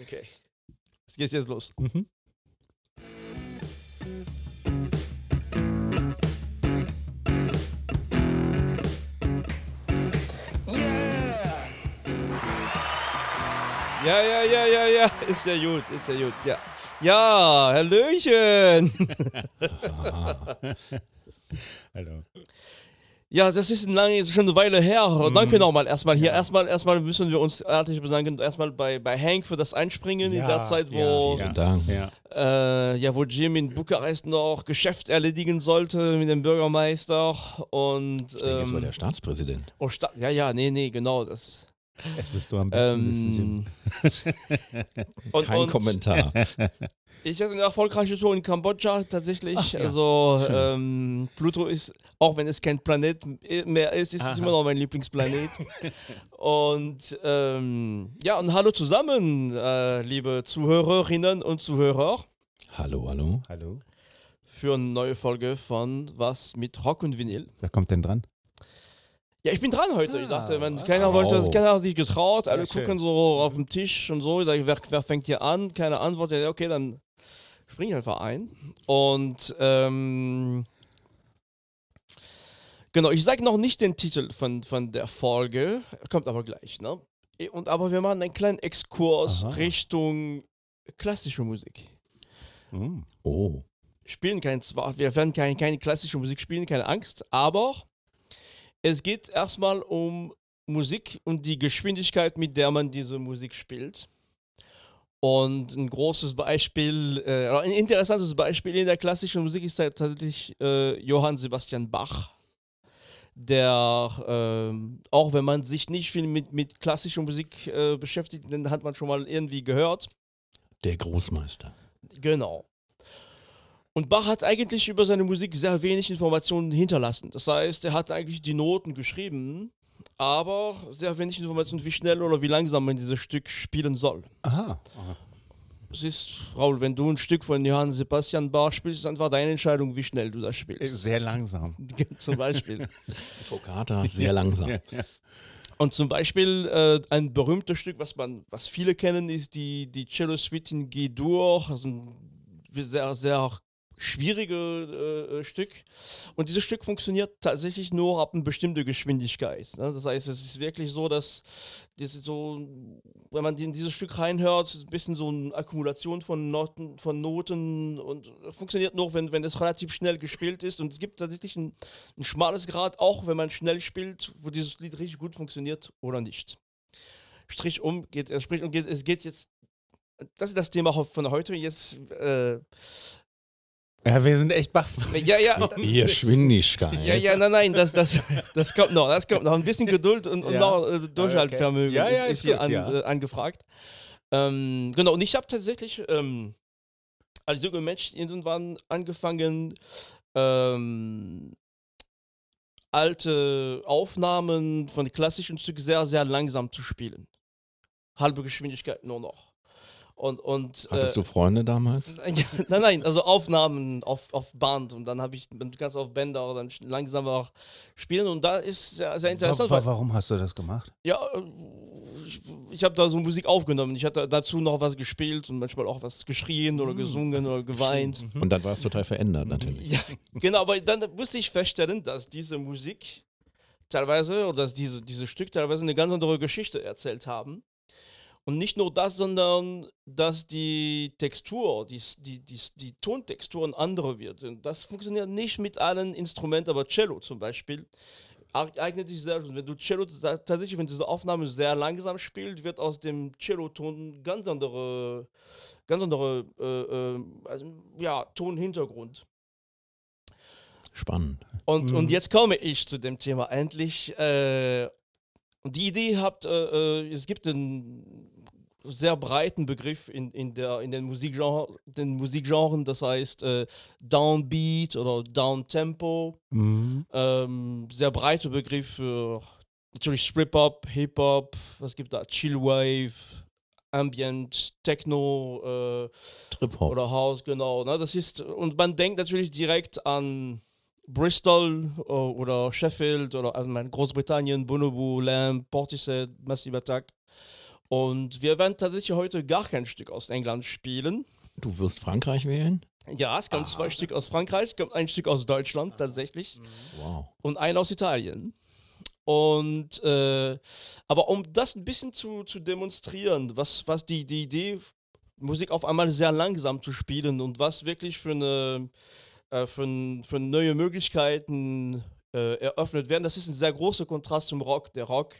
Okay. Es geht jetzt los. Mhm. Ja, ja, ja, ja, ja. Ist ja gut, ist ja gut, ja. Ja, Hallöchen. Hallo. Ja, das ist lange, ist schon eine Weile her. Mhm. Danke nochmal erstmal hier. Erstmal, erstmal müssen wir uns herzlich bedanken. Erstmal bei, bei Hank für das Einspringen in Ja, der Zeit, wo, ja. Ja. Äh, ja, wo Jim in Bukarest noch Geschäft erledigen sollte mit dem Bürgermeister. Und. Ich denke, es war ähm, der Staatspräsident. oh, Sta ja, ja, nee, nee, genau. Das, Es wirst du am besten wissen, Jim. ähm, und, Kein und Kommentar. Ich hatte eine erfolgreiche Tour in Kambodscha tatsächlich. Ach, ja. Also ähm, Pluto ist, auch wenn es kein Planet mehr ist, ist es Aha. immer noch mein Lieblingsplanet. und ähm, ja, und hallo zusammen, äh, liebe Zuhörerinnen und Zuhörer, hallo, hallo. Hallo. für eine neue Folge von Was mit Rock und Vinyl. Wer kommt denn dran? Ja, ich bin dran heute. ich Ah, dachte, man, wow. keiner wollte, keiner hat sich getraut. Alle Ja, schön. gucken so auf den Tisch und so. Ich sag, wer, wer fängt hier an? Keine Antwort. Ja, okay, dann spring ich einfach ein. Und ähm, genau, ich sage noch nicht den Titel von, von der Folge, kommt aber gleich. Ne? Und aber wir machen einen kleinen Exkurs Aha. Richtung klassische Musik. Hm. Oh, Spielen kein, zwar, wir werden keine, keine klassische Musik spielen, keine Angst, aber es geht erstmal um Musik und die Geschwindigkeit, mit der man diese Musik spielt. Und ein großes Beispiel, äh, ein interessantes Beispiel in der klassischen Musik ist halt tatsächlich äh, Johann Sebastian Bach, der, ähm, auch wenn man sich nicht viel mit, mit klassischer Musik äh, beschäftigt, den hat man schon mal irgendwie gehört. der Großmeister. Genau. Und Bach hat eigentlich über seine Musik sehr wenig Informationen hinterlassen. Das heißt, er hat eigentlich die Noten geschrieben, aber sehr wenig Informationen, wie schnell oder wie langsam man dieses Stück spielen soll. Aha. Aha. Es ist, Raul, wenn du ein Stück von Johann Sebastian Bach spielst, ist einfach deine Entscheidung, wie schnell du das spielst. Sehr langsam. Zum Beispiel. Toccata, sehr langsam. Ja, ja. Und zum Beispiel äh, ein berühmtes Stück, was man, was viele kennen, ist die, die Cello Suite in G-Dur, also ein sehr, sehr schwierige äh, Stück. Und dieses Stück funktioniert tatsächlich nur ab einer bestimmten Geschwindigkeit. Ne? Das heißt, es ist wirklich so, dass das so, wenn man in dieses Stück reinhört, ein bisschen so eine Akkumulation von Noten, von Noten und funktioniert nur, wenn, wenn es relativ schnell gespielt ist. Und es gibt tatsächlich ein, ein schmales Grad, auch wenn man schnell spielt, wo dieses Lied richtig gut funktioniert oder nicht. Strich um, geht, äh, Strich um, geht, es geht jetzt, das ist das Thema von heute. Jetzt, äh, ja, wir sind echt baff. ja, ja, Mit Geschwindigkeit. ja, ja, nein, nein, das, das, das kommt noch, das kommt noch. Ein bisschen Geduld und, und Ja. noch äh, Durchhaltvermögen Ja, ja, ist, ist ist hier gut, an, ja. äh, angefragt. Ähm, genau, und ich habe tatsächlich ähm, als junger Mensch irgendwann angefangen, ähm, alte Aufnahmen von klassischen Stücken sehr, sehr langsam zu spielen. Halbe Geschwindigkeit nur noch. Und, und, Hattest äh, du Freunde damals? ja, nein, nein, also Aufnahmen auf, auf Band und dann habe ich, du kannst auf Bänder dann sch- langsamer spielen und da ist sehr, sehr interessant. Wa- wa- weil- Warum hast du das gemacht? ja, äh, ich, ich habe da so Musik aufgenommen. Ich hatte dazu noch was gespielt und manchmal auch was geschrien oder gesungen oder geweint. Und dann war es total verändert, natürlich. Ja, genau, aber dann musste ich feststellen, dass diese Musik teilweise oder dass diese, diese Stück teilweise eine ganz andere Geschichte erzählt haben. Und nicht nur das, sondern dass die Textur, die, die, die, die Tontextur eine andere wird. Und das funktioniert nicht mit allen Instrumenten, aber Cello zum Beispiel eig- eignet sich sehr. Wenn du Cello ta- tatsächlich, wenn diese Aufnahme sehr langsam spielt, wird aus dem Cello-Ton ganz andere, ganz andere äh, äh, also, ja, Tonhintergrund. Spannend. Und, Mhm. und jetzt komme ich zu dem Thema endlich. Äh, und die Idee habt, äh, äh, es gibt einen sehr breiten Begriff in, in, der, in den, Musikgenre, den Musikgenren, das heißt äh, Downbeat oder Downtempo. Mhm. Ähm, sehr breiter Begriff für natürlich Strip-Hop, Hip-Hop, was gibt da? Chillwave, Ambient, Techno, äh, oder House, genau. Ne? Das ist, und man denkt natürlich direkt an Bristol äh, oder Sheffield oder also Großbritannien, Bonobo, Lamb, Portishead, Massive Attack. Und wir werden tatsächlich heute gar kein Stück aus England spielen. Du wirst Frankreich wählen? Ja, es kommt zwei Stück aus Frankreich, es kommt ein Stück aus Deutschland tatsächlich Wow. und ein aus Italien. Und äh, aber um das ein bisschen zu, zu demonstrieren, was, was die, die Idee, Musik auf einmal sehr langsam zu spielen und was wirklich für eine äh, für, für neue Möglichkeiten äh, eröffnet werden, das ist ein sehr großer Kontrast zum Rock. Der Rock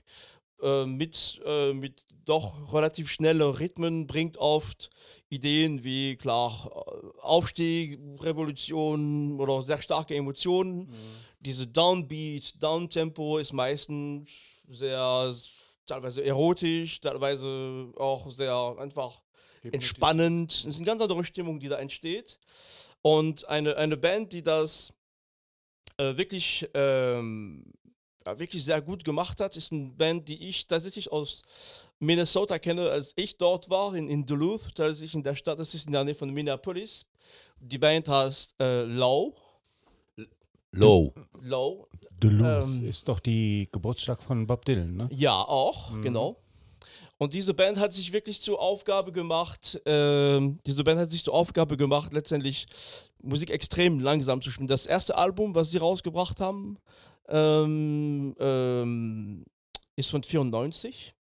äh, mit, äh, mit doch relativ schnellen Rhythmen bringt oft Ideen wie klar äh, Aufstieg, Revolution oder sehr starke Emotionen. Diese Downbeat, Downtempo ist meistens sehr teilweise erotisch, teilweise auch sehr einfach entspannend. Es ist eine ganz andere Stimmung, die da entsteht. Und eine, eine Band, die das äh, wirklich, ähm, ja, wirklich sehr gut gemacht hat, ist eine Band, die ich tatsächlich aus Minnesota kenne, als ich dort war, in, in Duluth, tatsächlich in der Stadt, das ist in der Nähe von Minneapolis. Die Band heißt äh, Low. Low. Low. Duluth Ähm, ist doch die Geburtstag von Bob Dylan, ne? Ja, auch, genau. Und diese Band hat sich wirklich zur Aufgabe gemacht, ähm, diese Band hat sich zur Aufgabe gemacht, letztendlich Musik extrem langsam zu spielen. Das erste Album, was sie rausgebracht haben, ähm, ähm, ist von 94.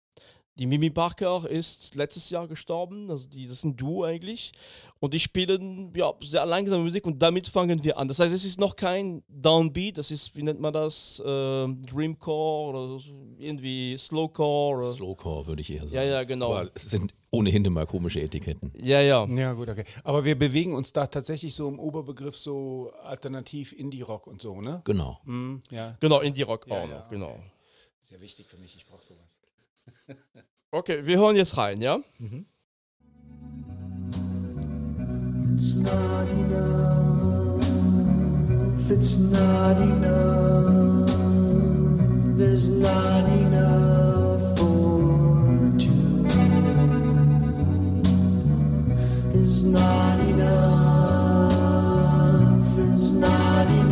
Die Mimi Parker ist letztes Jahr gestorben, also die, das ist ein Duo eigentlich. Und die spielen ja, sehr langsame Musik und damit fangen wir an. Das heißt, es ist noch kein Downbeat, das ist, wie nennt man das, ähm, Dreamcore oder irgendwie Slowcore. Oder Slowcore würde ich eher sagen. Ja, ja, genau. Aber es sind ohnehin immer komische Etiketten. ja, ja. Ja, gut, okay. Aber wir bewegen uns da tatsächlich so im Oberbegriff so alternativ Indie-Rock und so, ne? Genau. Mhm, ja, Genau, Indie-Rock Ja, auch ja, noch, genau. sehr wichtig für mich, ich brauche sowas. Okay, wir hören jetzt rein, ja? It's not enough. It's not enough. There's not enough for two. It's not enough. It's not enough.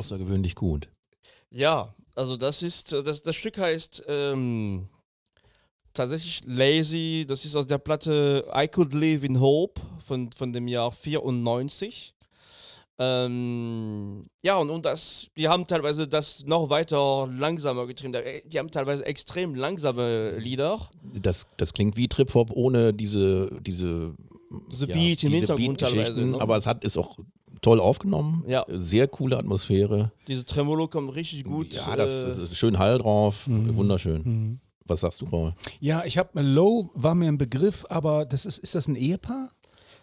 Außergewöhnlich gut. Ja, also das ist, äh, das, das Stück heißt ähm, tatsächlich Lazy, das ist aus der Platte I Could Live in Hope von, von dem Jahr 94. Ähm, ja, und, und das, die haben teilweise das noch weiter langsamer getrieben. Da- Die haben teilweise extrem langsame Lieder. Das, das klingt wie Trip-Hop ohne diese, diese, Diese Beat im Hintergrund teilweise, ne? Aber es hat ist auch toll aufgenommen. Ja. Sehr coole Atmosphäre. Diese Tremolo kommt richtig gut. ja, das äh, ist schön Hall drauf. Mhm. Wunderschön. Was sagst du, Paul? Ja, ich habe Low war mir ein Begriff, aber das ist, ist das ein Ehepaar?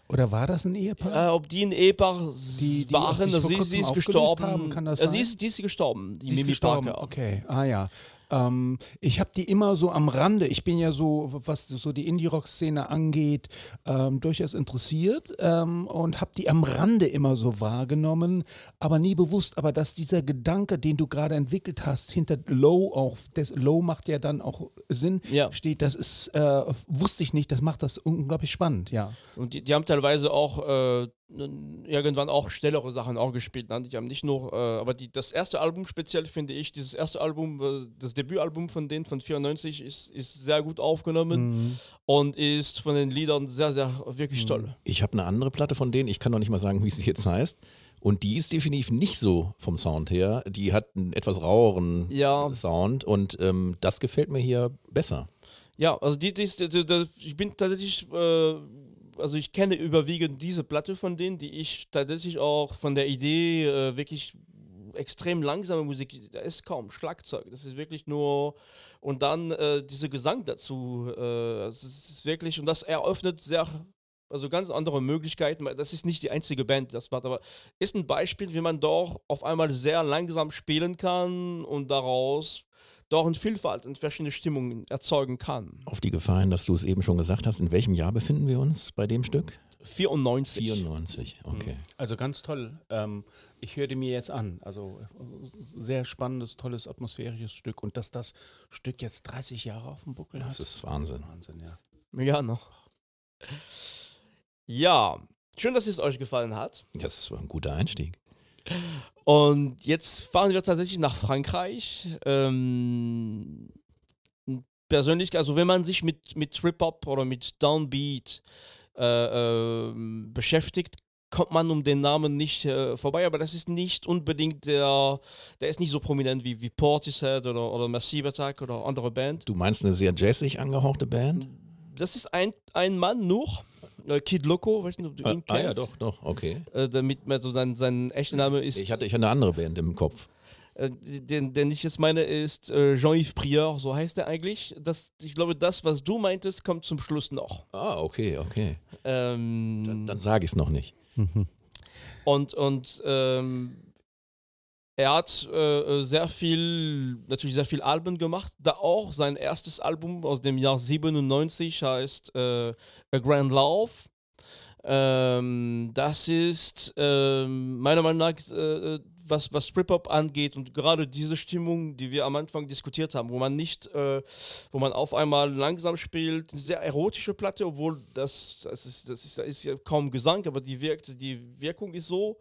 Oder war das ein Ehepaar? Äh, ob die ein Ehepaar Die- die waren, sich also sie, sie ist gestorben. haben, kann das Äh, sie, sein? ist, die ist gestorben, die Sie ist Mimi gestorben. Parker. Okay, ah ja. Ähm, ich habe die immer so am Rande, ich bin ja so, was so die Indie-Rock-Szene angeht, ähm, durchaus interessiert ähm, und habe die am Rande immer so wahrgenommen, aber nie bewusst. Aber dass dieser Gedanke, den du gerade entwickelt hast, hinter Low auch, das Low macht ja dann auch Sinn, Ja. steht, das ist, äh, wusste ich nicht, das macht das unglaublich spannend, ja. Und die, die haben teilweise auch äh, irgendwann auch schnellere Sachen auch gespielt. Ne? Die haben nicht nur, äh, aber die, das erste Album speziell finde ich, dieses erste Album, äh, das Debütalbum von denen von 94 ist, ist sehr gut aufgenommen und ist von den Liedern sehr, sehr wirklich toll. Ich habe eine andere Platte von denen, ich kann noch nicht mal sagen, wie sie jetzt heißt. Und die ist definitiv nicht so vom Sound her. Die hat einen etwas raueren Ja. Sound und ähm, das gefällt mir hier besser. Ja, also die, die, die, die, ich bin tatsächlich äh, also ich kenne überwiegend diese Platte von denen, die ich tatsächlich auch von der Idee äh, wirklich extrem langsame Musik, da ist kaum Schlagzeug, das ist wirklich nur und dann äh, dieser Gesang dazu, äh, es ist wirklich und das eröffnet sehr also ganz andere Möglichkeiten. Das ist nicht die einzige Band, das macht, aber ist ein Beispiel, wie man doch auf einmal sehr langsam spielen kann und daraus doch eine Vielfalt und verschiedene Stimmungen erzeugen kann. Auf die Gefahr hin, dass du es eben schon gesagt hast, in welchem Jahr befinden wir uns bei dem Stück? 94. 94, okay. Also ganz toll. Ähm, ich höre dir mir jetzt an. Also äh, sehr spannendes, tolles, atmosphärisches Stück. Und dass das Stück jetzt 30 Jahre auf dem Buckel hat. Das ist Wahnsinn. Wahnsinn, ja. Ja, noch. Ja, schön, dass es euch gefallen hat. Das war ein guter Einstieg. Und jetzt fahren wir tatsächlich nach Frankreich. Ähm, persönlich, also wenn man sich mit, mit Trip-Hop oder mit Downbeat äh, ähm, beschäftigt, kommt man um den Namen nicht äh, vorbei, aber das ist nicht unbedingt der, der ist nicht so prominent wie, wie Portishead oder, oder Massive Attack oder andere Band. Du meinst eine sehr jazzig angehauchte Band? Das ist ein, ein Mann nur, äh, Kid Loco, weiß nicht, ob du Ah, ihn ah kennst. ja, doch, doch, okay. Äh, damit man so sein, sein echter Name ist, Ich hatte, ich hatte eine andere Band im Kopf. äh, den, den ich jetzt meine, ist äh, Jean-Yves Prieur, so heißt er eigentlich. Das, ich glaube, das, was du meintest, kommt zum Schluss noch. Ah, okay, okay. Ähm, Dann, dann sage ich es noch nicht. Und, und ähm, er hat äh, sehr viel, natürlich sehr viel Alben gemacht. Da auch sein erstes Album aus dem Jahr 97 heißt äh, A Grand Love. Ähm, das ist ähm, meiner Meinung nach, äh, was, was Trip-Hop angeht und gerade diese Stimmung, die wir am Anfang diskutiert haben, wo man nicht, äh, wo man auf einmal langsam spielt, eine sehr erotische Platte, obwohl das, das, ist, das ist, das ist ja kaum Gesang, aber die, wirkt, die Wirkung ist so.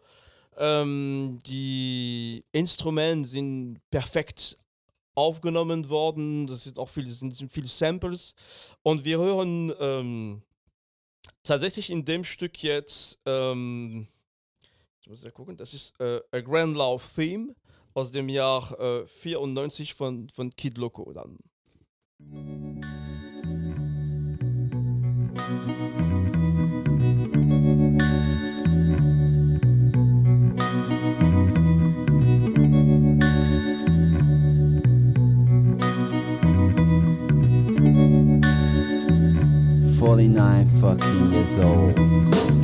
Ähm, die Instrumente sind perfekt aufgenommen worden. Das sind auch viele, sind, sind viele Samples. Und wir hören ähm, tatsächlich in dem Stück jetzt, ähm, ich muss ja gucken, das ist äh, A Grand Love Theme aus dem Jahr äh, 94 von, von Kid Loco dann. Forty-nine fucking years old.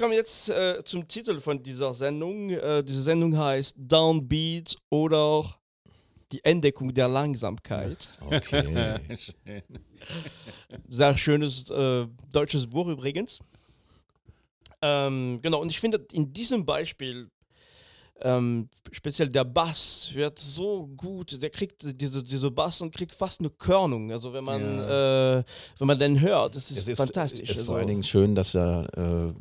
Kommen jetzt äh, zum Titel von dieser Sendung. Äh, diese Sendung heißt Downbeat oder die Entdeckung der Langsamkeit. Okay. Sehr schönes äh, deutsches Buch übrigens. Ähm, genau, und ich finde, in diesem Beispiel, ähm, speziell der Bass wird so gut, der kriegt diese, diese Bass und kriegt fast eine Körnung. Also wenn man, äh, wenn man den hört, das ist, Es fantastisch. Es ist also, vor allen Dingen schön, dass er äh,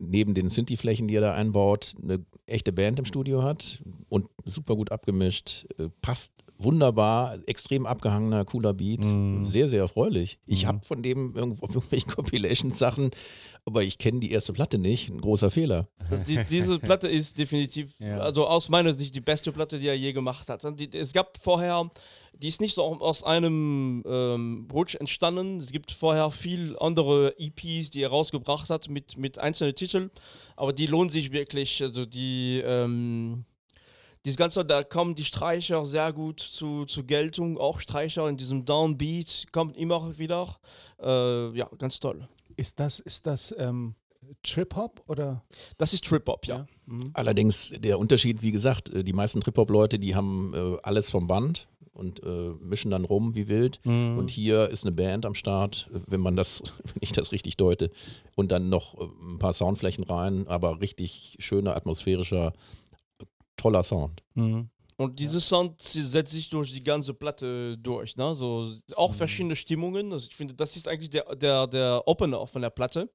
neben den Synthi-Flächen, die er da einbaut, eine echte Band im Studio hat und super gut abgemischt, äh, passt wunderbar, extrem abgehangener, cooler Beat, sehr, sehr erfreulich. Ich habe von dem irgendwo auf irgendwelchen Compilations-Sachen, aber ich kenne die erste Platte nicht, ein großer Fehler. Also die, diese Platte ist definitiv, Ja. also aus meiner Sicht, die beste Platte, die er je gemacht hat. Die, es gab vorher, die ist nicht so aus einem ähm, Rutsch entstanden. Es gibt vorher viel andere EPs, die er rausgebracht hat mit, mit einzelnen Titeln, aber die lohnen sich wirklich. Also die, ähm, dieses Ganze, da kommen die Streicher sehr gut zu, zu Geltung. Auch Streicher in diesem Downbeat kommt immer wieder. Äh, ja, ganz toll. Ist das, ist das, ähm, Trip-Hop oder? Das ist Trip-Hop, ja. Mhm. Allerdings der Unterschied, wie gesagt, äh, die meisten Trip-Hop-Leute, die haben äh, alles vom Band und äh, mischen dann rum wie wild. Mhm. Und hier ist eine Band am Start, äh, wenn man das, wenn ich das richtig deute, und dann noch äh, ein paar Soundflächen rein, aber richtig schöner, atmosphärischer, toller Sound. Mhm. Und dieses Sound sie- setzt sich durch die ganze Platte durch. Ne? So, auch verschiedene Stimmungen. Also ich finde, das ist eigentlich der, der, der Opener von der Platte.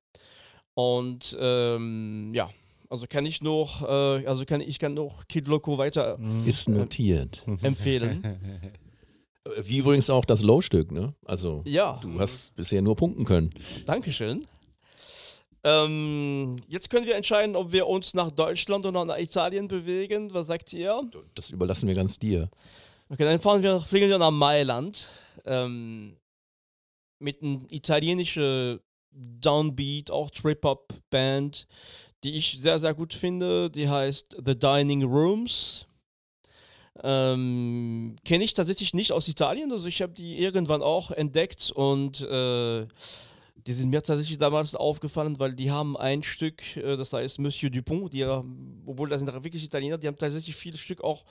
Und ähm, ja, also kann ich noch, äh, also kann ich kann noch Kid Loco weiter Ist notiert. empfehlen. Äh, Wie übrigens auch das Low-Stück, ne? Also, Ja, du hast bisher nur punkten können. Dankeschön. Ähm, jetzt können wir entscheiden, ob wir uns nach Deutschland oder nach Italien bewegen. Was sagt ihr? Das überlassen wir ganz dir. Okay, dann fahren wir, fliegen wir nach Mailand ähm, mit einer italienischen Downbeat, auch Trip-Hop-Band, die ich sehr, sehr gut finde. Die heißt The Dining Rooms. Ähm, Kenne ich tatsächlich nicht aus Italien, also ich habe die irgendwann auch entdeckt und äh, die sind mir tatsächlich damals aufgefallen, weil die haben ein Stück, äh, das heißt Monsieur Dupont, die ja, obwohl das sind wirklich Italiener, die haben tatsächlich viele Stück auch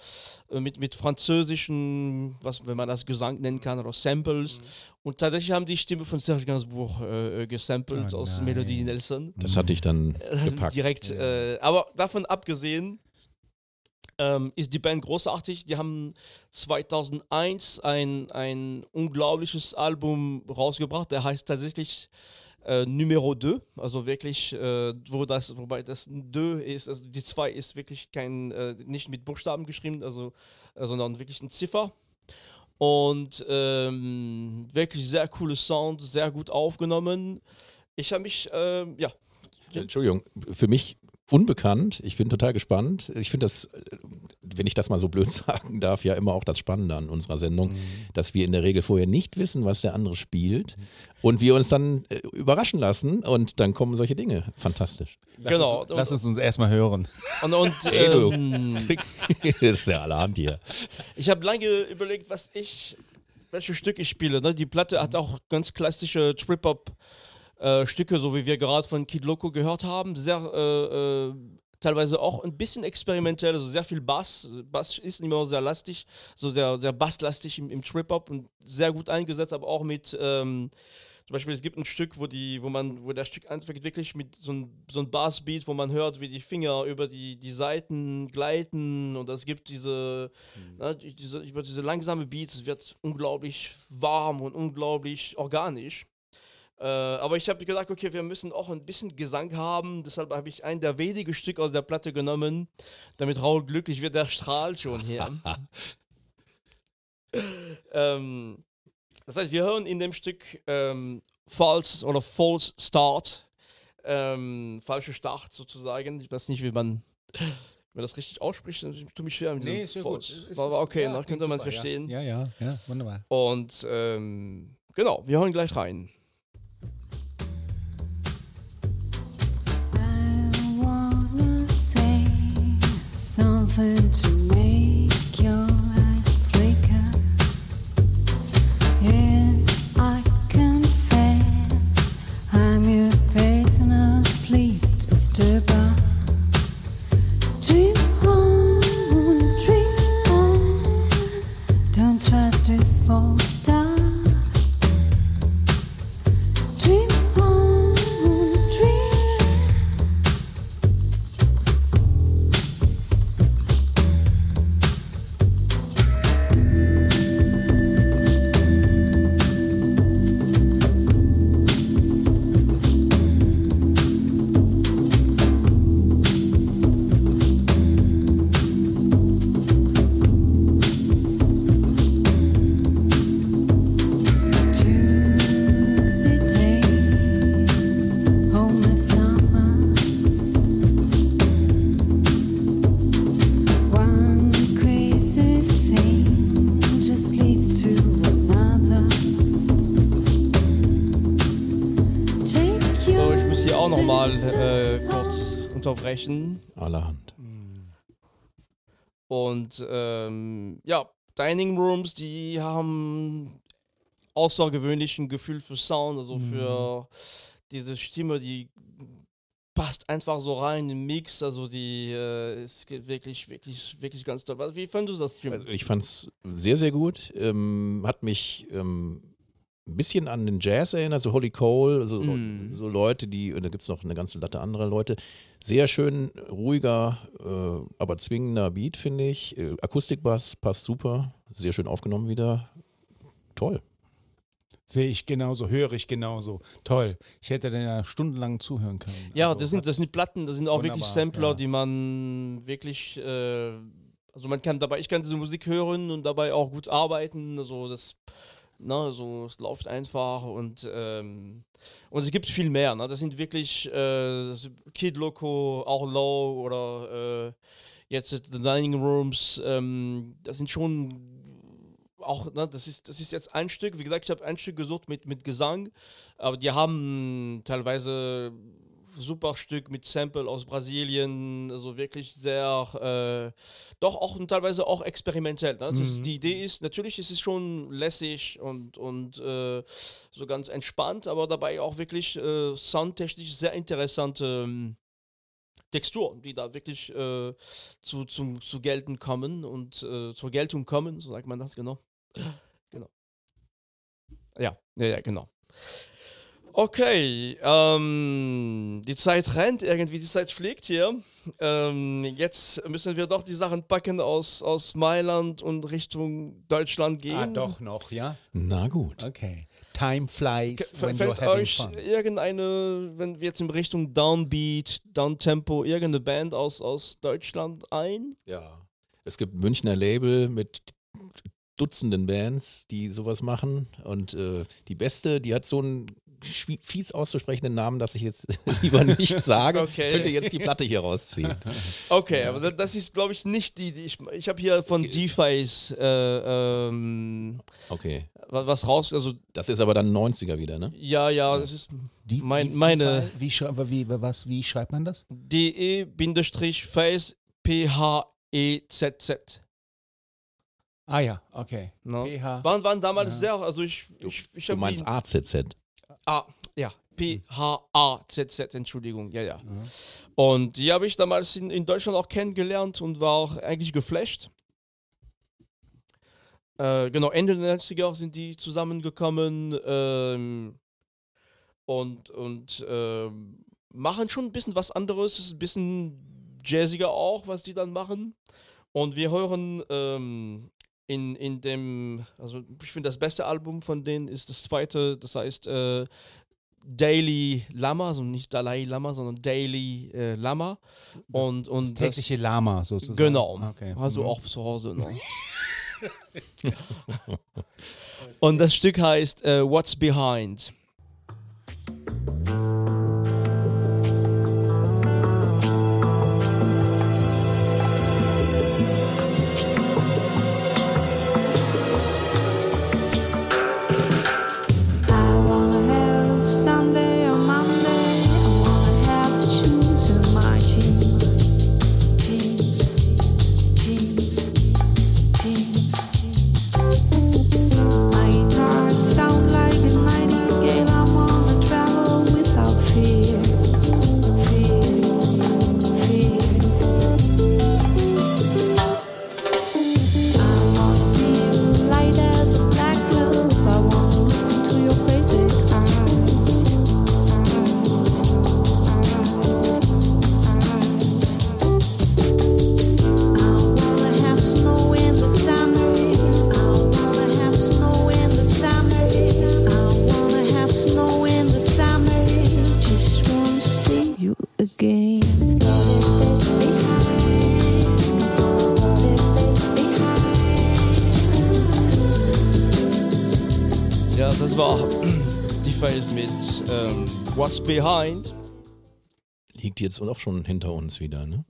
äh, mit, mit französischen, was, wenn man das Gesang nennen kann, oder Samples. Und tatsächlich haben die Stimme von Serge Gainsbourg äh, äh, gesampelt Oh aus. Melodie Nelson. Das hatte ich dann gepackt. Direkt. Äh, aber davon abgesehen ähm, ist die Band großartig. Die haben 2001 ein, ein unglaubliches Album rausgebracht, der heißt tatsächlich äh, Numero 2, also wirklich, äh, wo das, wobei das 2 ist, also die 2 ist wirklich kein, äh, nicht mit Buchstaben geschrieben, also, äh, sondern wirklich ein Ziffer. Und ähm, wirklich sehr cooles Sound, sehr gut aufgenommen. Ich habe mich, ähm, ja, Entschuldigung, für mich unbekannt. Ich bin total gespannt. Ich finde das, äh, wenn ich das mal so blöd sagen darf, ja immer auch das Spannende an unserer Sendung, Mhm. dass wir in der Regel vorher nicht wissen, was der andere spielt und wir uns dann äh, überraschen lassen und dann kommen solche Dinge. Fantastisch. genau. Lass, uns, lass uns uns erstmal hören. Und, und Ey, du. ähm, das ist ja allerhand hier. ich habe lange überlegt, was ich, welche Stücke ich spiele. Ne? Die Platte hat auch ganz klassische Trip-Hop äh, Stücke, so wie wir gerade von Kid Loco gehört haben. Sehr, äh, äh, teilweise auch ein bisschen experimentell, also sehr viel Bass. Bass ist immer sehr lastig, so sehr, sehr basslastig im, im Trip-Hop und sehr gut eingesetzt, aber auch mit. Ähm, zum Beispiel, es gibt ein Stück, wo, die, wo, man, wo das Stück anfängt wirklich mit so einem so ein Bassbeat, wo man hört, wie die Finger über die, die Seiten gleiten und es gibt diese, ne, die- diese, über diese langsame Beats, es wird unglaublich warm und unglaublich organisch. Äh, aber ich habe gesagt, okay, wir müssen auch ein bisschen Gesang haben, deshalb habe ich ein der wenigen Stück aus der Platte genommen, damit Raul glücklich wird, der strahlt schon hier. ähm, das heißt, wir hören in dem Stück ähm, False oder False Start, ähm, falsche Start sozusagen. Ich weiß nicht, wie man, wie man das richtig ausspricht. Ich tue mich schwer mit diesem False. War, war okay, da könnte man es verstehen. Ja, ja, ja, wunderbar. Und ähm, genau, wir hören gleich rein. turn to nochmal äh, kurz unterbrechen. Allerhand. Und ähm, ja, Dining Rooms, die haben außergewöhnlichen Gefühl für Sound, also für diese Stimme, die passt einfach so rein im Mix. Also die äh, ist wirklich, wirklich, wirklich ganz toll. Wie fandest du das? Also ich fand es sehr, sehr gut. Ähm, hat mich ähm, ein bisschen an den Jazz erinnert, so Holly Cole, so, Mm. so Leute, die, und da gibt es noch eine ganze Latte anderer Leute. Sehr schön, ruhiger, äh, aber zwingender Beat, finde ich. Äh, Akustikbass passt super, sehr schön aufgenommen wieder. Toll. Sehe ich genauso, höre ich genauso. Toll. Ich hätte da ja stundenlang zuhören können. Ja, Also, das sind, das sind Platten, das sind auch wirklich Sampler, ja. die man wirklich, äh, also man kann dabei, ich kann diese Musik hören und dabei auch gut arbeiten. Also das, ne, so es läuft einfach und ähm, und es gibt viel mehr. Ne? Das sind wirklich äh, Kid Loco, auch Low oder äh, jetzt The Dining Rooms. Ähm, das sind schon auch, ne, das ist, das ist jetzt ein Stück, wie gesagt, ich habe ein Stück gesucht mit, mit Gesang, aber die haben teilweise super Stück mit Sample aus Brasilien, also wirklich sehr, äh, doch auch und teilweise auch experimentell. Ne? Das ist, Mhm. die Idee ist, natürlich ist es schon lässig und, und äh, so ganz entspannt, aber dabei auch wirklich äh, soundtechnisch sehr interessante ähm, Texturen, die da wirklich äh, zu, zum, zu gelten kommen und äh, zur Geltung kommen, so sagt man das genau. Genau. Ja, ja, ja, genau. Okay, ähm, die Zeit rennt irgendwie, die Zeit fliegt hier. Ähm, jetzt müssen wir doch die Sachen packen aus, aus Mailand und Richtung Deutschland gehen. Ah, doch noch, ja? Na gut. Okay. Time flies F when you're fällt having euch fun. irgendeine, wenn wir jetzt in Richtung Downbeat, Downtempo, irgendeine Band aus, aus Deutschland ein? Ja. Es gibt Münchner Label mit Dutzenden Bands, die sowas machen. Und äh, die beste, die hat so einen fies auszusprechenden Namen, dass ich jetzt lieber nicht sage. Okay. Ich könnte jetzt die Platte hier rausziehen. Okay, aber da- das ist, glaube ich, nicht die, die ich. Ich habe hier von D-Face äh, ähm, Okay. wa- was raus. Also, Das ist aber dann 90er wieder, ne? ja, ja, das ist Die, mein- die- meine- Wie, wie, was, wie schreibt man das? DE-Face P-H-E-Z-Z. Ah ja, okay. No? Waren, waren damals Ja. sehr, also ich, Du, ich, ich du meinst AZZ. Ah, ja, P-H-A-Z-Z, Entschuldigung, ja, ja. Und die habe ich damals in, in Deutschland auch kennengelernt und war auch eigentlich geflasht. Äh, genau, Ende der 90er sind die zusammengekommen ähm, und, und ähm, machen schon ein bisschen was anderes. Es ist ein bisschen jazziger auch, was die dann machen. Und wir hören ähm, in, in dem, also ich finde das beste Album von denen ist das zweite, das heißt äh, Daily Lama, also nicht Dalai Lama, sondern Daily äh, Lama. Und, und Das tägliche Lama sozusagen. Genau. Okay. Also Mhm. auch zu Hause. Ne? Und das Stück heißt äh, What's Behind. What's Behind. Liegt jetzt auch schon hinter uns wieder, ne?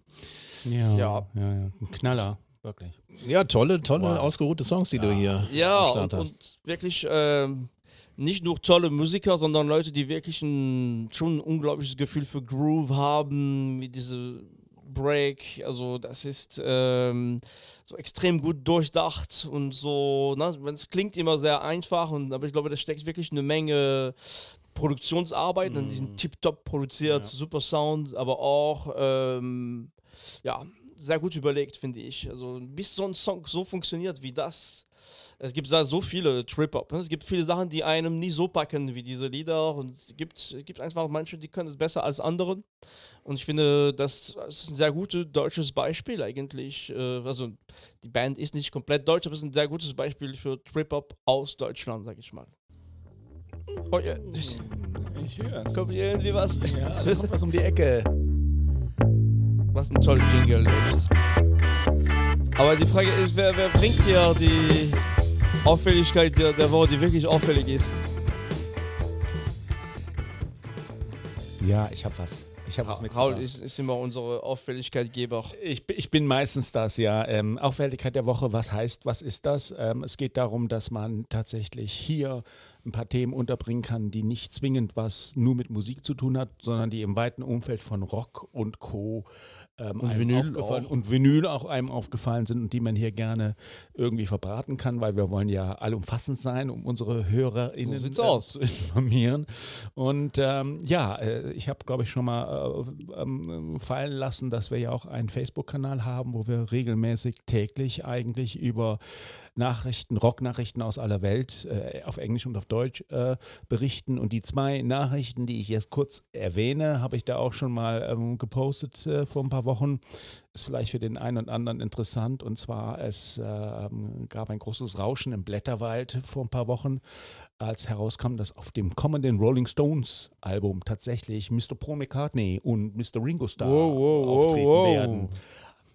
Ja, Ja. ja, ja. Ein Knaller, wirklich. Ja, tolle, tolle, Wow. ausgeruhte Songs, die du hier Ja, und, hast. und wirklich ähm, nicht nur tolle Musiker, sondern Leute, die wirklich ein, schon ein unglaubliches Gefühl für Groove haben, mit diese Break. Also das ist ähm, so extrem gut durchdacht und so. Ne, es klingt immer sehr einfach, und, aber ich glaube, da steckt wirklich eine Menge Produktionsarbeiten, die Mhm. sind tiptop produziert, super Sound, aber auch ähm, ja, sehr gut überlegt, finde ich. Also bis so ein Song so funktioniert wie das. Es gibt da so viele Trip-Hop. Ne? Es gibt viele Sachen, die einem nie so packen wie diese Lieder. Und es gibt, es gibt einfach manche, die können es besser als andere. Und ich finde, das, ist ein sehr gutes deutsches Beispiel eigentlich. Äh, Also die Band ist nicht komplett deutsch, aber es ist ein sehr gutes Beispiel für Trip-Hop aus Deutschland, sag ich mal. Oh ja, Ich hör's. kommt hier irgendwie was? Ja, da kommt was um die Ecke. Was ein toller Jingle ist. Aber die Frage ist, wer, wer bringt hier die Auffälligkeit der, der Woche, die wirklich auffällig ist? Ja, ich hab was. Ich habe was mitgebracht. ist, ist immer unsere Auffälligkeitgeber. Ich, bin- ich bin meistens das, ja. Ähm, Auffälligkeit der Woche, was heißt, was ist das? Ähm, es geht darum, dass man tatsächlich hier ein paar Themen unterbringen kann, die nicht zwingend was nur mit Musik zu tun hat, sondern die im weiten Umfeld von Rock und Co. Ähm, Und Vinyl und Vinyl auch einem aufgefallen sind und die man hier gerne irgendwie verbraten kann, weil wir wollen ja allumfassend sein, um unsere HörerInnen So äh, aus. zu informieren. Und ähm, ja, äh, ich habe, glaube ich, schon mal äh, ähm, fallen lassen, dass wir ja auch einen Facebook-Kanal haben, wo wir regelmäßig täglich eigentlich über Nachrichten, Rocknachrichten aus aller Welt äh, auf Englisch und auf Deutsch äh, berichten. Und die zwei Nachrichten, die ich jetzt kurz erwähne, habe ich da auch schon mal ähm, gepostet äh, vor ein paar Wochen. Ist vielleicht für den einen und anderen interessant. Und zwar, es ähm, gab ein großes Rauschen im Blätterwald vor ein paar Wochen, als herauskam, dass auf dem kommenden Rolling Stones Album tatsächlich Mr. Paul McCartney und Mr. Ringo Starr Wow, wow, wow, auftreten wow. werden.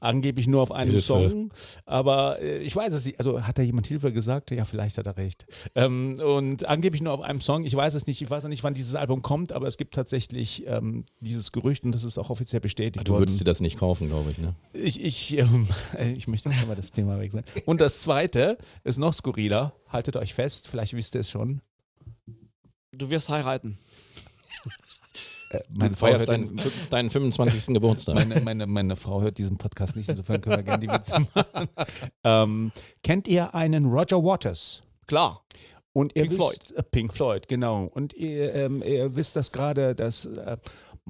Angeblich nur auf einem Hilfe. Song, aber äh, ich weiß es nicht. Also hat da jemand Hilfe gesagt? Ja, vielleicht hat er recht. Ähm, und angeblich nur auf einem Song. Ich weiß es nicht. Ich weiß noch nicht, wann dieses Album kommt, aber es gibt tatsächlich ähm, dieses Gerücht und das ist auch offiziell bestätigt Du worden. würdest dir das nicht kaufen, glaube ich, ne? Ich, ich, ähm, äh, ich möchte nicht mal das Thema wechseln. Und das zweite ist noch skurriler. Haltet euch fest, vielleicht wisst ihr es schon. Du wirst heiraten. Äh, Du meine, Frau hört den, deinen, deinen 25. Geburtstag. meine, meine, meine Frau hört diesen Podcast nicht, insofern können wir gerne die Witze machen. Ähm, kennt ihr einen Roger Waters? Klar. Und ihr Pink wisst, Äh, Pink Floyd, genau. Und ihr, ähm, ihr wisst, dass gerade das äh,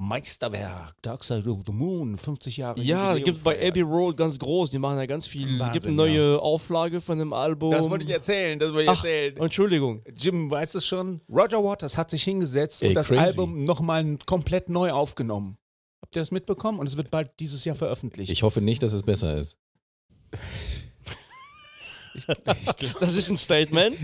Meisterwerk Dark Side of the Moon 50 Jahre Ja, Jubiläum gibt es bei. Abbey Road ganz groß. Die machen ja ganz viel. Es gibt eine neue Auflage von dem Album. Das wollte ich erzählen, das wollte ich Ach, erzählen. Entschuldigung. Jim weiß es schon. Roger Waters hat sich hingesetzt Ey, und das crazy. Album nochmal komplett neu aufgenommen. Habt ihr das mitbekommen? Und es wird bald dieses Jahr veröffentlicht. Ich hoffe nicht, dass es besser ist. Ich, ich, Das ist ein Statement.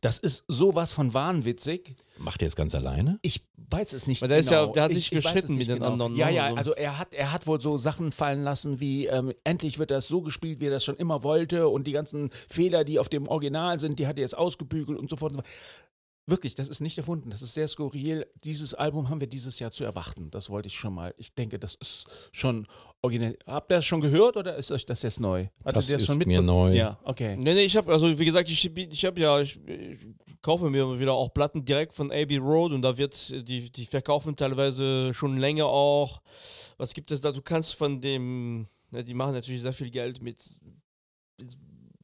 das ist sowas von wahnwitzig. Macht er es ganz alleine? Ich weiß es nicht Weil der ist ja- genau. der hat Ich- sich ich nicht mit den anderen, Ja, ne? ja, So. also er hat, er hat wohl so Sachen fallen lassen wie, ähm, endlich wird das so gespielt, wie er das schon immer wollte und die ganzen Fehler, die auf dem Original sind, die hat er jetzt ausgebügelt und so fort. Wirklich, das ist nicht erfunden, das ist sehr skurril. Dieses Album haben wir dieses Jahr zu erwarten. Das wollte ich schon mal. Ich denke, das ist schon originell. Habt ihr das schon gehört oder ist euch das jetzt neu? Hattet Das ihr ist schon mir neu. Ja, okay. Nee, nee, ich habe, also wie gesagt, ich, ich habe ja, ich, ich kaufe mir wieder auch Platten direkt von Abbey Road und da wird, die, die verkaufen teilweise schon länger auch. Was gibt es da? Du kannst von dem, ne, die machen natürlich sehr viel Geld mit,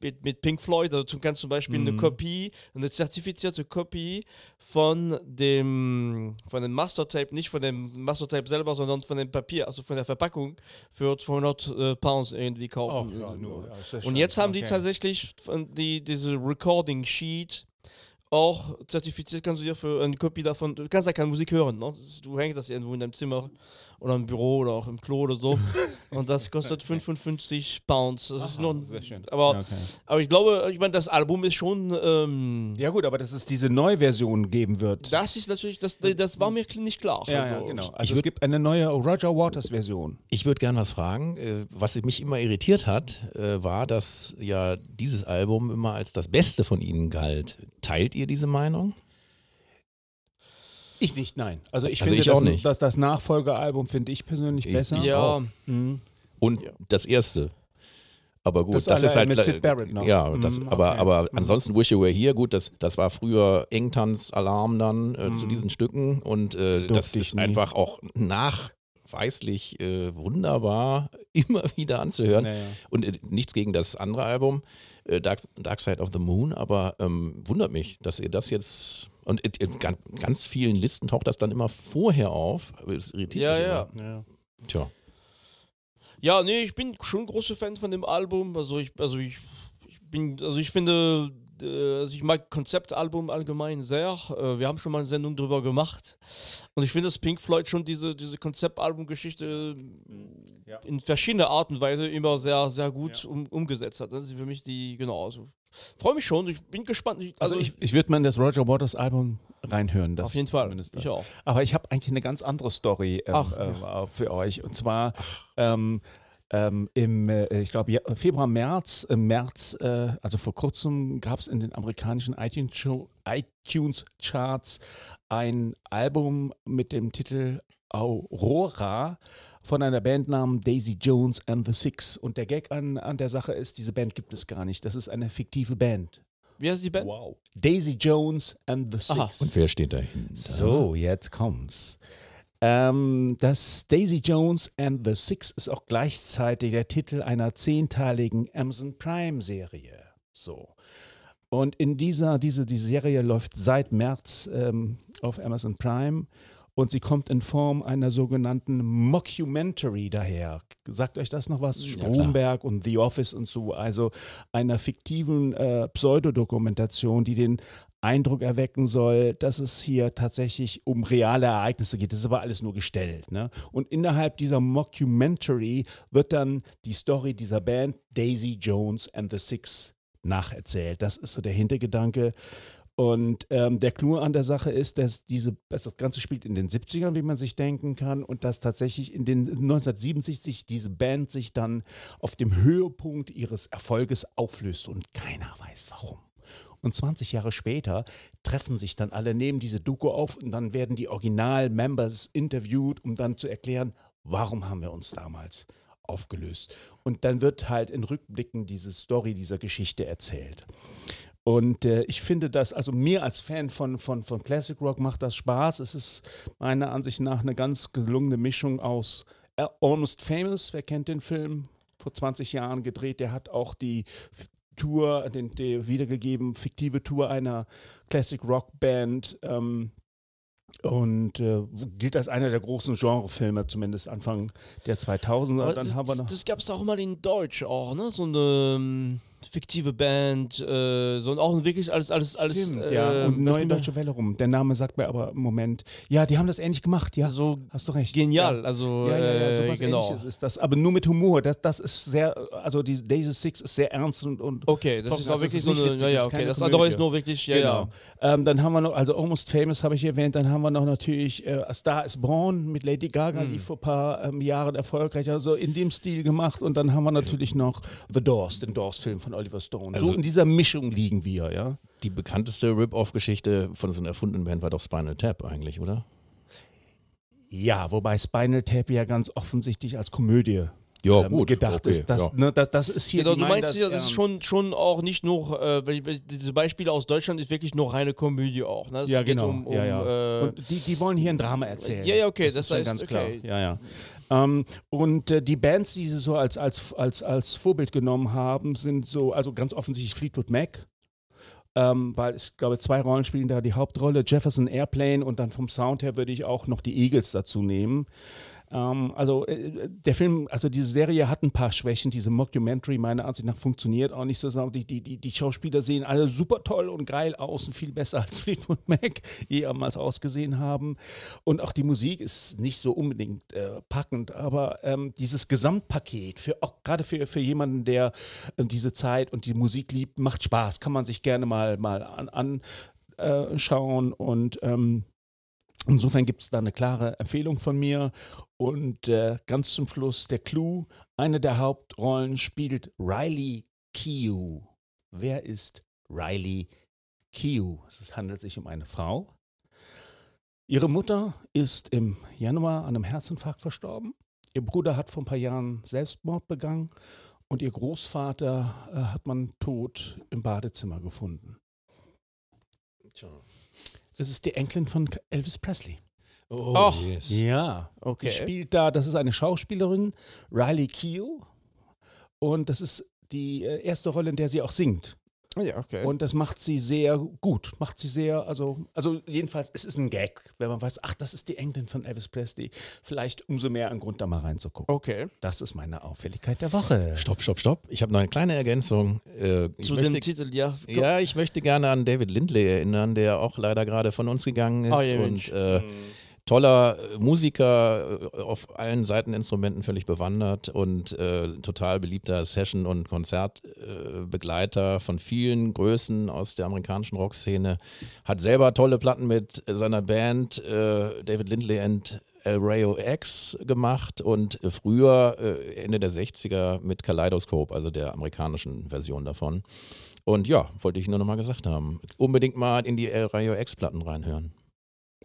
mit, mit Pink Floyd, also du kannst zum Beispiel eine Mhm. Kopie, eine zertifizierte Kopie von dem, von dem Mastertape, nicht von dem Mastertape selber, sondern von dem Papier, also von der Verpackung, für 200 äh, Pounds irgendwie kaufen. Und jetzt haben die tatsächlich die, diese Recording Sheet auch zertifiziert, kannst du dir für eine Kopie davon, du kannst ja keine Musik hören, ne? Du hängst das irgendwo in deinem Zimmer oder im Büro oder auch im Klo oder so und das kostet 55 Pounds. Das ist nur, ein- sehr schön. aber, Ja, okay. aber ich glaube, ich meine, das Album ist schon, ähm, Ja gut, aber dass es diese Neuversion geben wird. das ist natürlich, das, das war mir nicht klar. ja, also, ja, genau. ich Also es gibt eine neue Roger Waters Version. Ich würde gern was fragen. Äh, Was mich immer irritiert hat, äh, war, dass ja dieses Album immer als das Beste von ihnen galt. Teilt ihr diese Meinung? Ich nicht, nein. Also ich Also finde, ich das, auch nicht. dass das Nachfolgealbum finde ich persönlich Ich- besser. Ja. Mhm. Und Ja. das erste. Aber gut, Das das, ist halt mit Sid Barrett noch. Ja, das, Mhm, aber, okay. aber Mhm. ansonsten Wish You Were Here, gut, das, das war früher Engtanz-Alarm dann äh, zu diesen Stücken und äh, das Mhm. Ist nie. einfach auch nachweislich äh, wunderbar immer wieder anzuhören. Naja. Und äh, nichts gegen das andere Album. Äh, Dark, Dark Side of the Moon, aber ähm, wundert mich, dass ihr das jetzt. Und in, in ganz, ganz vielen Listen taucht das dann immer vorher auf. Das irritiert Ja, mich ja. immer. Ja. Tja. Ja, nee, ich bin schon großer Fan von dem Album. Also ich, also ich, ich bin, also ich finde, also ich mag Konzeptalbum allgemein sehr. Äh, wir haben schon mal eine Sendung drüber gemacht. Und ich finde, dass Pink Floyd schon diese, diese Konzeptalbumgeschichte Ja. in verschiedene Arten und Weise immer sehr, sehr gut um, umgesetzt hat. Das ist für mich die, genau, also freue mich schon. Ich bin gespannt. Ich, Also ich, ich würde mal in das Roger Waters Album reinhören. Das auf jeden Fall. zumindest das. Ich auch. Aber ich habe eigentlich eine ganz andere Story ähm, Ach, äh, für euch. Und zwar ähm, ähm, im, äh, ich glaube, Februar, März, im März, äh, also vor kurzem gab es in den amerikanischen iTunes, Show, iTunes Charts ein Album mit dem Titel Aurora von einer Band namens Daisy Jones and the Six. Und der Gag an, an der Sache ist, diese Band gibt es gar nicht. Das ist eine fiktive Band. Wie heißt die Band? Wow. Daisy Jones and the Six. Aha. Und wer steht dahinter? So, jetzt kommt's. Ähm, das Daisy Jones and the Six ist auch gleichzeitig der Titel einer zehnteiligen Amazon Prime Serie. So. Und in dieser, diese, die Serie läuft seit März ähm, auf Amazon Prime und sie kommt in Form einer sogenannten Mockumentary daher. Sagt euch das noch was? Ja, klar. Stromberg und The Office und so. Also einer fiktiven äh, Pseudodokumentation, die den Eindruck erwecken soll, dass es hier tatsächlich um reale Ereignisse geht. Das ist aber alles nur gestellt. Ne? Und innerhalb dieser Mockumentary wird dann die Story dieser Band Daisy Jones and the Six nacherzählt. Das ist so der Hintergedanke. Und ähm, der Clou an der Sache ist, dass diese, dass das Ganze spielt in den 70ern, wie man sich denken kann, und dass tatsächlich in den 1977 diese Band sich dann auf dem Höhepunkt ihres Erfolges auflöst und keiner weiß warum. Und 20 Jahre später treffen sich dann alle, nehmen diese Doku auf und dann werden die Original-Members interviewt, um dann zu erklären, warum haben wir uns damals aufgelöst. Und dann wird halt in Rückblicken diese Story dieser Geschichte erzählt. Und äh, ich finde das, also mir als Fan von, von, von Classic Rock macht das Spaß. Es ist meiner Ansicht nach eine ganz gelungene Mischung aus äh, Almost Famous, wer kennt den Film? Vor 20 Jahren gedreht, der hat auch die Tour, den, die wiedergegeben, fiktive Tour einer Classic Rock Band. Ähm, und äh, gilt als einer der großen Genrefilme, zumindest Anfang der 2000er. Aber Dann das, haben wir noch. das gab es auch mal in Deutsch auch, ne? So eine ähm, fiktive Band, äh, so und auch wirklich alles, alles, alles. Stimmt, äh, ja. Und nicht mehr- Deutsche Welle rum. Der Name sagt mir aber im Moment. Ja, die haben das ähnlich gemacht, ja. Also Hast du recht. genial, Ja. also Ja, ja, ja, äh, sowas genau. ähnliches ist das. Aber nur mit Humor. Das, das ist sehr, also die Daisy Six ist sehr ernst und. und Okay, das ist auch also wirklich ist so eine, witzig, ja, ja, okay. Das andere ist nur wirklich, ja, genau. Ähm, dann haben wir noch, also Almost Famous habe ich erwähnt, dann haben wir noch natürlich äh, A Star is Born mit Lady Gaga, Hm. lief vor ein paar ähm, Jahren erfolgreich, also in dem Stil gemacht. Und dann haben wir natürlich noch The Doors, den Doors-Film von Oliver Stone. Also- so in dieser Mischung liegen wir, ja. Die bekannteste Rip-Off-Geschichte von so einer erfundenen Band war doch Spinal Tap eigentlich, oder? Ja, wobei Spinal Tap ja ganz offensichtlich als Komödie Ja, ähm, gut, gedacht okay, ist. Das, ja. ne, das, das ist hier Genau, du meinst ja, das ist schon, schon auch nicht nur, äh, diese Beispiele aus Deutschland ist wirklich nur reine Komödie auch. Ne? Ja, geht genau. Um, um, ja, ja. Äh, und die, die wollen hier ein Drama erzählen. Ja, ja, okay, das ist schon heißt, ganz klar. okay. Ja, ja. Ähm, und äh, die Bands, die sie so als, als, als, als Vorbild genommen haben, sind so, also ganz offensichtlich Fleetwood Mac. Ähm, weil ich glaube, zwei Rollen spielen da die Hauptrolle. Jefferson Airplane und dann vom Sound her würde ich auch noch die Eagles dazu nehmen. Ähm, also äh, der Film, also diese Serie hat ein paar Schwächen. Diese Mockumentary meiner Ansicht nach funktioniert auch nicht so. Die, die, die, die Schauspieler sehen alle super toll und geil aus und viel besser als Fleetwood Mac jemals ausgesehen haben. Und auch die Musik ist nicht so unbedingt äh, packend, aber ähm, dieses Gesamtpaket, für, auch gerade für, für jemanden, der äh, diese Zeit und die Musik liebt, macht Spaß. Kann man sich gerne mal, mal anschauen an, äh, schauen und ähm, Insofern gibt es da eine klare Empfehlung von mir. Und äh, ganz zum Schluss der Clou. Eine der Hauptrollen spielt Riley Keough. Wer ist Riley Keough? Es handelt sich um eine Frau. Ihre Mutter ist im Januar an einem Herzinfarkt verstorben. Ihr Bruder hat vor ein paar Jahren Selbstmord begangen und ihr Großvater äh, hat man tot im Badezimmer gefunden. Das ist die Enkelin von Elvis Presley. Oh, Ach, yes. Ja, Okay. Die spielt da, das ist eine Schauspielerin, Riley Keough. Und das ist die äh, erste Rolle, in der sie auch singt. Ja, okay. Und das macht sie sehr gut. Macht sie sehr, also, also jedenfalls, es ist ein Gag, wenn man weiß, ach, das ist die Enkelin von Elvis Presley. Vielleicht umso mehr ein Grund, da mal reinzugucken. okay. Das ist meine Auffälligkeit der Woche. Stopp, stopp, stopp. Ich habe noch eine kleine Ergänzung. Äh, Zu möchte, dem Titel, ja. Ja, ich möchte gerne an David Lindley erinnern, der auch leider gerade von uns gegangen ist. Ah, ja, und äh, toller äh, Musiker, äh, auf allen Seiteninstrumenten völlig bewandert und äh, total beliebter Session- und Konzertbegleiter äh, von vielen Größen aus der amerikanischen Rockszene. Hat selber tolle Platten mit seiner Band äh, David Lindley and El Rayo X gemacht und äh, früher, Ende der 60er, mit Kaleidoscope, also der amerikanischen Version davon. Und ja, wollte ich nur nochmal gesagt haben. Unbedingt mal in die El Rayo X-Platten reinhören.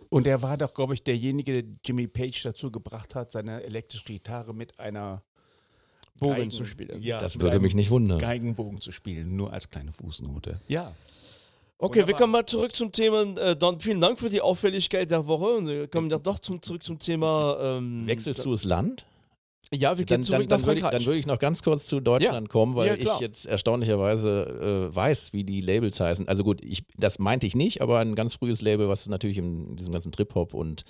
Und er war doch, glaube ich, derjenige, der Jimmy Page dazu gebracht hat, seine elektrische Gitarre mit einer Bogen Geigen- zu spielen. Ja, Das würde mich nicht wundern. Geigenbogen zu spielen, nur als kleine Fußnote. Ja. Okay, wir Wunderbar. kommen mal zurück zum Thema. Äh, dann vielen Dank für die Auffälligkeit der Woche. Und wir kommen ja doch zum, zurück zum Thema. Ähm, Wechselst du das Land? Ja, wir gehen Dann, zurück dann, dann, würde ich, dann würde ich noch ganz kurz zu Deutschland Ja. kommen, weil Ja, ich jetzt erstaunlicherweise äh, weiß, wie die Labels heißen. Also gut, ich, das meinte ich nicht, aber ein ganz frühes Label, was natürlich in, in diesem ganzen Trip-Hop und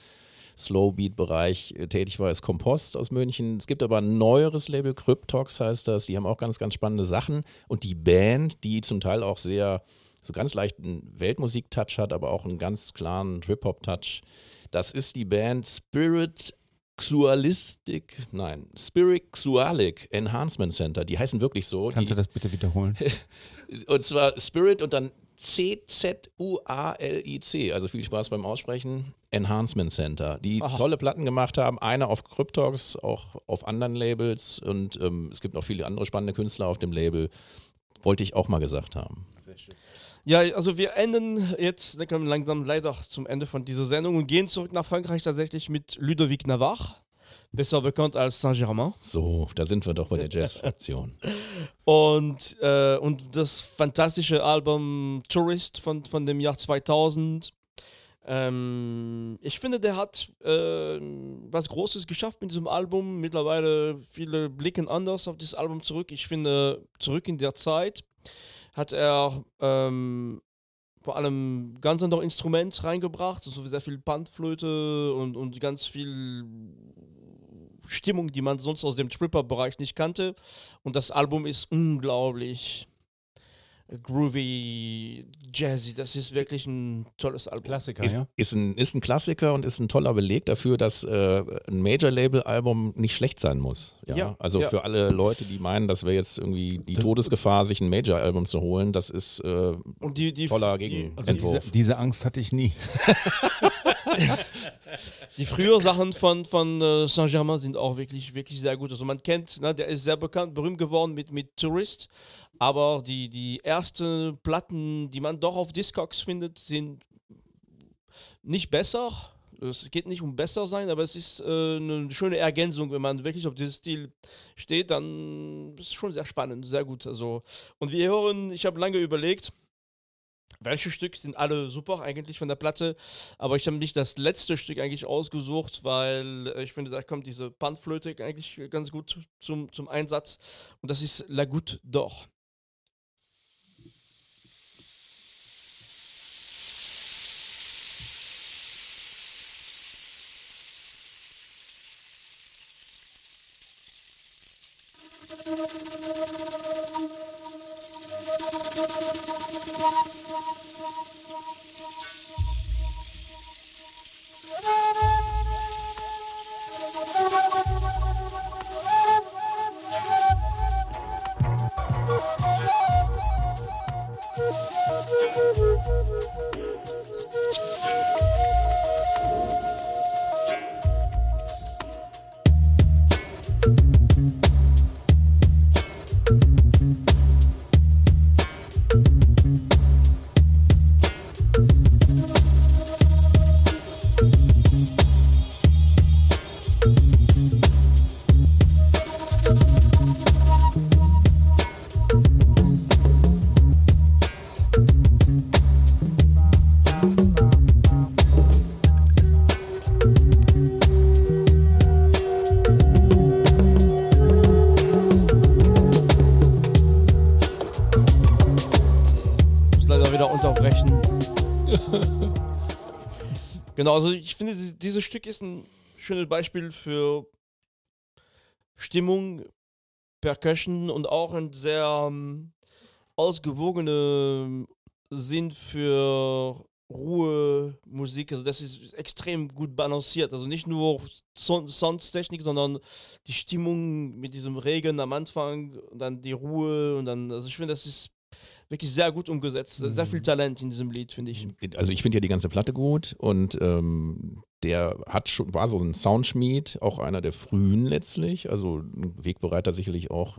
Slowbeat-Bereich äh, tätig war, ist Kompost aus München. Es gibt aber ein neueres Label, Cryptox heißt das. Die haben auch ganz, ganz spannende Sachen. Und die Band, die zum Teil auch sehr, so ganz leichten Weltmusik-Touch hat, aber auch einen ganz klaren Trip-Hop-Touch. Das ist die Band Spirit Xualistic, nein, Spirit Xualic Enhancement Center. Die heißen wirklich so. Kannst die, du das bitte wiederholen? und zwar Spirit und dann C-Z-U-A-L-I-C. Also viel Spaß beim Aussprechen. Enhancement Center. Die Aha. tolle Platten gemacht haben. Eine auf Cryptox, auch auf anderen Labels. Und ähm, es gibt noch viele andere spannende Künstler auf dem Label. Wollte ich auch mal gesagt haben. Ja, also wir enden jetzt kommen langsam leider zum Ende von dieser Sendung und gehen zurück nach Frankreich tatsächlich mit Ludovic Navarre, besser bekannt als Saint-Germain. So, da sind wir doch bei der Jazz-Fraktion. Und, äh, und das fantastische Album Tourist von, von dem Jahr 2000. Ähm, ich finde, der hat äh, was Großes geschafft mit diesem Album. Mittlerweile viele blicken anders auf dieses Album zurück. Ich finde, zurück in der Zeit hat er ähm, vor allem ganz andere Instrumente reingebracht, also sehr viel Panflöte und, und ganz viel Stimmung, die man sonst aus dem Tripper-Bereich nicht kannte. Und das Album ist unglaublich groovy, jazzy. Das ist wirklich ein tolles Album. Klassiker, Ist, ja. ist, ein, ist ein Klassiker und ist ein toller Beleg dafür, dass äh, ein Major-Label-Album nicht schlecht sein muss. Ja? Ja, also ja. für alle Leute, die meinen, das wäre jetzt irgendwie die Das- Todesgefahr, sich ein Major-Album zu holen, das ist äh, Und die, die, toller die, Gegenentwurf. Also diese, diese Angst hatte ich nie. die früheren Sachen von, von äh, Saint-Germain sind auch wirklich, wirklich sehr gut. Also man kennt, ne, der ist sehr bekannt, berühmt geworden mit, mit Tourist. Aber die, die ersten Platten, die man doch auf Discogs findet, sind nicht besser. Es geht nicht um besser sein, aber es ist äh, eine schöne Ergänzung, wenn man wirklich auf diesen Stil steht, dann ist es schon sehr spannend, sehr gut. Also, und wir hören, ich habe lange überlegt, welche Stück sind alle super eigentlich von der Platte, aber ich habe nicht das letzte Stück eigentlich ausgesucht, weil äh, ich finde, da kommt diese Panflöte eigentlich ganz gut zum, zum Einsatz und das ist La Goutte d'Or. Genau, also ich finde, dieses- Stück ist ein schönes Beispiel für Stimmung, Percussion und auch ein sehr ähm, ausgewogene Sinn für Ruhe, Musik. Also das ist extrem gut balanciert. Also nicht nur Soundtechnik, sondern die Stimmung mit diesem Regen am Anfang und dann die Ruhe und dann, also ich finde, das ist wirklich sehr gut umgesetzt. Sehr viel Talent in diesem Lied, finde ich. Also ich finde ja die ganze Platte gut und ähm, der hat schon, war so ein Soundschmied, auch einer der frühen letztlich, also ein Wegbereiter sicherlich auch.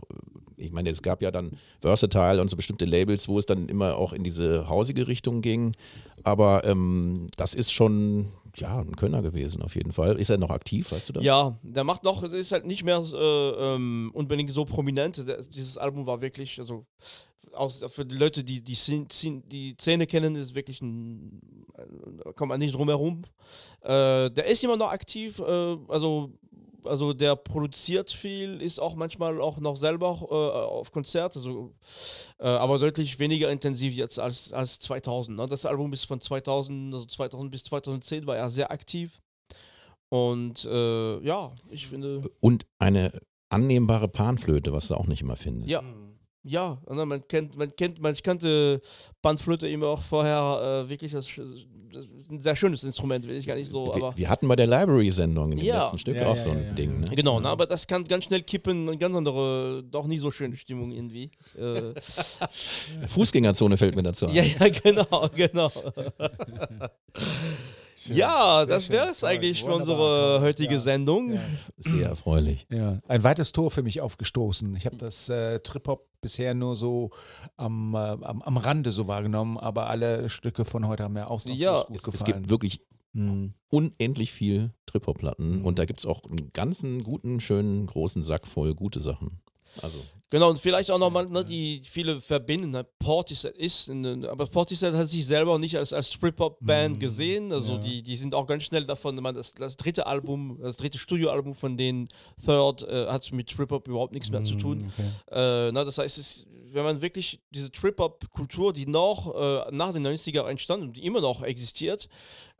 Ich meine, es gab ja dann Versatile und so bestimmte Labels, wo es dann immer auch in diese hausige Richtung ging. Aber ähm, das ist schon ja ein Könner gewesen auf jeden Fall. Ist er noch aktiv, weißt du das? Ja, der macht noch, ist halt nicht mehr äh, ähm, unbedingt so prominent. Der, dieses Album war wirklich, also aus, für die Leute, die die, Szene- die Szene kennen, ist wirklich ein, da kommt man nicht drum herum. Äh, der ist immer noch aktiv, äh, also also der produziert viel, ist auch manchmal auch noch selber äh, auf Konzert, also, äh, aber deutlich weniger intensiv jetzt als, als 2000. Ne? Das Album ist von 2000, also 2000 bis 2010 war er sehr aktiv. Und äh, ja, ich finde, Und eine annehmbare Panflöte, was du auch nicht immer findest. ja, ja, ne, man kennt, man kennt, man kannte Bandflöte immer auch vorher äh, wirklich das, das ist ein sehr schönes Instrument, will ich gar nicht so, wir, aber wir hatten bei der Library-Sendung in dem Ja. letzten Stück Ja, auch ja, so ein ja, ja. Ding. Ne? Genau, ne, aber das kann ganz schnell kippen und ganz andere, doch nie so schöne Stimmung irgendwie. Äh, Fußgängerzone fällt mir dazu ein. ja, ja, genau, genau. ja, das wäre es eigentlich für unsere heutige ja. Sendung. Ja. Sehr erfreulich. Ja, ein weites Tor für mich aufgestoßen. Ich habe das äh, Trip-Hop bisher nur so am, äh, am, am Rande so wahrgenommen, aber alle Stücke von heute haben mir ausnahmslos Ja, gut Es, gefallen. es gibt wirklich Hm. unendlich viel Trip-Hop-Platten Mhm. und da gibt es auch einen ganzen guten, schönen, großen Sack voll gute Sachen. Also, Genau, und vielleicht auch nochmal, ne, die viele verbinden, ne, Portishead ist, in, aber Portishead hat sich selber nicht als, als Trip-Hop-Band Mhm, gesehen, also ja. die, die sind auch ganz schnell davon, man, das, das dritte Album, das dritte Studioalbum von den Third äh, hat mit Trip-Hop überhaupt nichts mehr zu tun. Okay. Äh, na, das heißt, es, wenn man wirklich diese Trip-Hop-Kultur, die noch äh, nach den 90er entstanden und die immer noch existiert,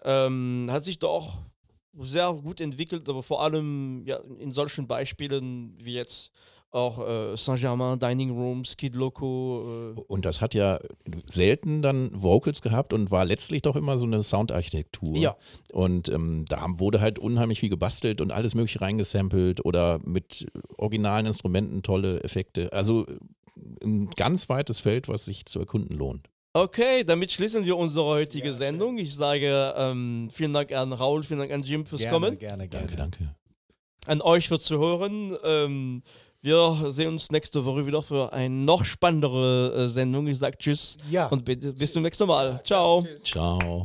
ähm, hat sich doch sehr gut entwickelt, aber vor allem ja, in solchen Beispielen wie jetzt auch äh, Saint-Germain, Dining Rooms, Kid Loco. Äh, und das hat ja selten dann Vocals gehabt und war letztlich doch immer so eine Soundarchitektur. Ja. Und ähm, da wurde halt unheimlich viel gebastelt und alles mögliche reingesampelt oder mit originalen Instrumenten tolle Effekte. Also äh, ein ganz weites Feld, was sich zu erkunden lohnt. Okay, damit schließen wir unsere heutige Sendung. Ich sage ähm, vielen Dank an Raul, vielen Dank an Jim fürs Gerne, Kommen, gerne, gerne. Danke, danke. an euch für zu hören. Ähm, wir sehen uns nächste Woche wieder für eine noch spannendere äh, Sendung. Ich sage Tschüss Ja. und bis zum nächsten Mal. Ciao. Ciao.